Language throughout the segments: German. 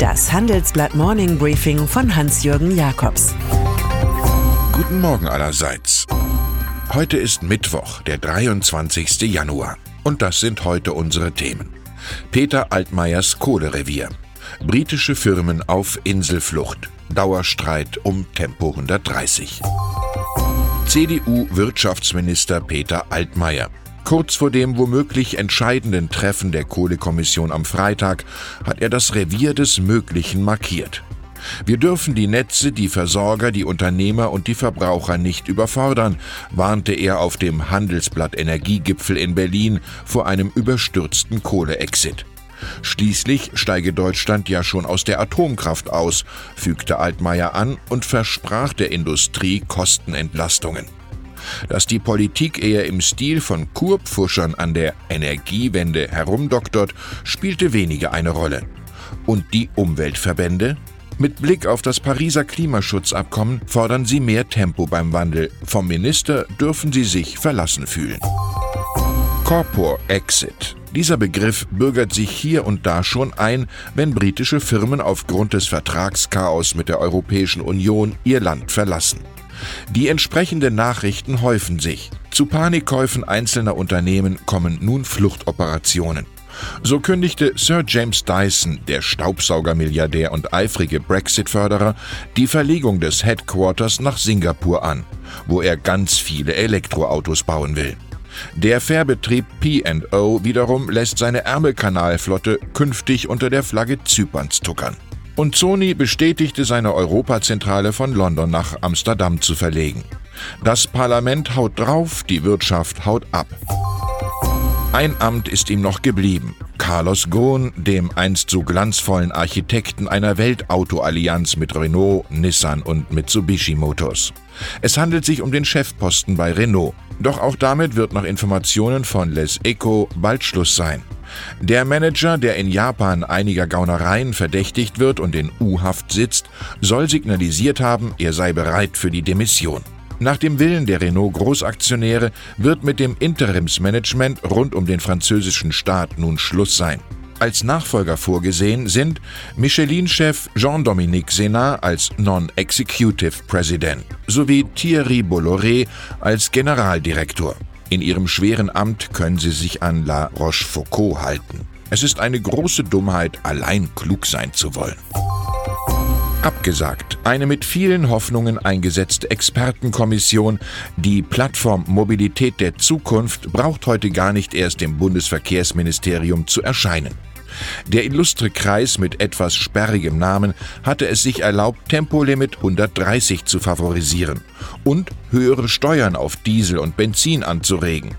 Das Handelsblatt Morning Briefing von Hans-Jürgen Jakobs. Guten Morgen allerseits. Heute ist Mittwoch, der 23. Januar. Und das sind heute unsere Themen. Peter Altmaiers Kohlerevier. Britische Firmen auf Inselflucht. Dauerstreit um Tempo 130. CDU-Wirtschaftsminister Peter Altmaier. Kurz vor dem womöglich entscheidenden Treffen der Kohlekommission am Freitag hat er das Revier des Möglichen markiert. Wir dürfen die Netze, die Versorger, die Unternehmer und die Verbraucher nicht überfordern, warnte er auf dem Handelsblatt Energiegipfel in Berlin vor einem überstürzten Kohleexit. Schließlich steige Deutschland ja schon aus der Atomkraft aus, fügte Altmaier an und versprach der Industrie Kostenentlastungen. Dass die Politik eher im Stil von Kurpfuschern an der Energiewende herumdoktort, spielte weniger eine Rolle. Und die Umweltverbände? Mit Blick auf das Pariser Klimaschutzabkommen fordern sie mehr Tempo beim Wandel. Vom Minister dürfen sie sich verlassen fühlen. Corpor Exit. Dieser Begriff bürgert sich hier und da schon ein, wenn britische Firmen aufgrund des Vertragschaos mit der Europäischen Union ihr Land verlassen. Die entsprechenden Nachrichten häufen sich. Zu Panikkäufen einzelner Unternehmen kommen nun Fluchtoperationen. So kündigte Sir James Dyson, der Staubsaugermilliardär und eifrige Brexit-Förderer, die Verlegung des Headquarters nach Singapur an, wo er ganz viele Elektroautos bauen will. Der Fährbetrieb P&O wiederum lässt seine Ärmelkanalflotte künftig unter der Flagge Zyperns tuckern. Und Sony bestätigte seine Europazentrale von London nach Amsterdam zu verlegen. Das Parlament haut drauf, die Wirtschaft haut ab. Ein Amt ist ihm noch geblieben. Carlos Ghosn, dem einst so glanzvollen Architekten einer Weltautoallianz mit Renault, Nissan und Mitsubishi Motors. Es handelt sich um den Chefposten bei Renault. Doch auch damit wird nach Informationen von Les Eco bald Schluss sein. Der Manager, der in Japan einiger Gaunereien verdächtigt wird und in U-Haft sitzt, soll signalisiert haben, er sei bereit für die Demission. Nach dem Willen der Renault Großaktionäre wird mit dem Interimsmanagement rund um den französischen Staat nun Schluss sein. Als Nachfolger vorgesehen sind Michelin-Chef Jean-Dominique Senat als Non-Executive President sowie Thierry Bolloré als Generaldirektor. In ihrem schweren Amt können sie sich an La Rochefoucauld halten. Es ist eine große Dummheit, allein klug sein zu wollen. Abgesagt. Eine mit vielen Hoffnungen eingesetzte Expertenkommission, die Plattform Mobilität der Zukunft, braucht heute gar nicht erst im Bundesverkehrsministerium zu erscheinen. Der illustre Kreis mit etwas sperrigem Namen hatte es sich erlaubt, Tempolimit 130 zu favorisieren und höhere Steuern auf Diesel und Benzin anzuregen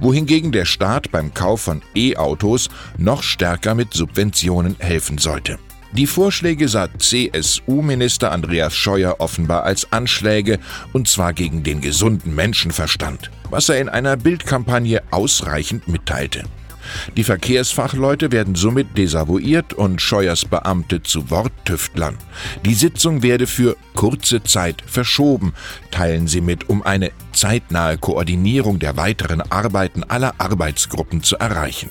wohingegen der Staat beim Kauf von E-Autos noch stärker mit Subventionen helfen sollte. Die Vorschläge sah CSU-Minister Andreas Scheuer offenbar als Anschläge, und zwar gegen den gesunden Menschenverstand, was er in einer Bildkampagne ausreichend mitteilte. Die Verkehrsfachleute werden somit desavouiert und Scheuers Beamte zu Worttüftlern. Die Sitzung werde für kurze Zeit verschoben, teilen sie mit, um eine zeitnahe Koordinierung der weiteren Arbeiten aller Arbeitsgruppen zu erreichen.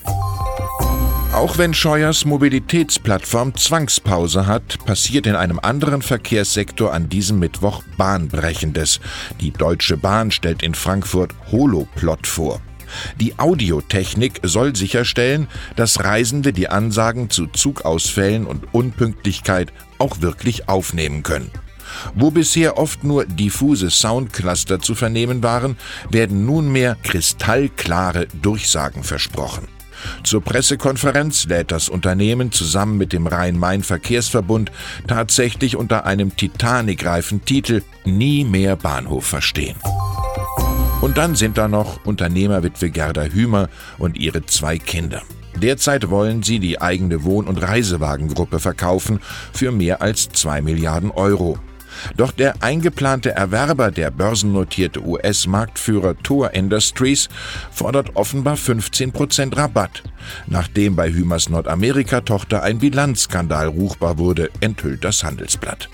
Auch wenn Scheuers Mobilitätsplattform Zwangspause hat, passiert in einem anderen Verkehrssektor an diesem Mittwoch Bahnbrechendes. Die Deutsche Bahn stellt in Frankfurt Holoplot vor. Die Audiotechnik soll sicherstellen, dass Reisende die Ansagen zu Zugausfällen und Unpünktlichkeit auch wirklich aufnehmen können. Wo bisher oft nur diffuse Soundcluster zu vernehmen waren, werden nunmehr kristallklare Durchsagen versprochen. Zur Pressekonferenz lädt das Unternehmen zusammen mit dem Rhein-Main-Verkehrsverbund tatsächlich unter einem Titanic-reifen Titel Nie mehr Bahnhof verstehen. Und dann sind da noch Unternehmerwitwe Gerda Hümer und ihre zwei Kinder. Derzeit wollen sie die eigene Wohn- und Reisewagengruppe verkaufen für mehr als zwei Milliarden Euro. Doch der eingeplante Erwerber, der börsennotierte US-Marktführer Tour Industries, fordert offenbar 15% Rabatt, nachdem bei Hümers Nordamerika-Tochter ein Bilanzskandal ruchbar wurde, enthüllt das Handelsblatt.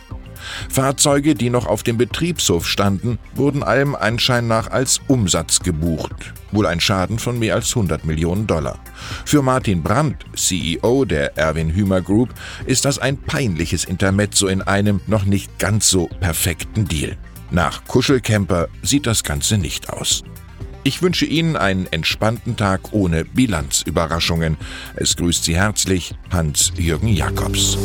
Fahrzeuge, die noch auf dem Betriebshof standen, wurden allem Anschein nach als Umsatz gebucht. Wohl ein Schaden von mehr als 100 Millionen Dollar. Für Martin Brandt, CEO der Erwin Hümer Group, ist das ein peinliches Intermezzo in einem noch nicht ganz so perfekten Deal. Nach Kuschelcamper sieht das Ganze nicht aus. Ich wünsche Ihnen einen entspannten Tag ohne Bilanzüberraschungen. Es grüßt Sie herzlich Hans-Jürgen Jakobs.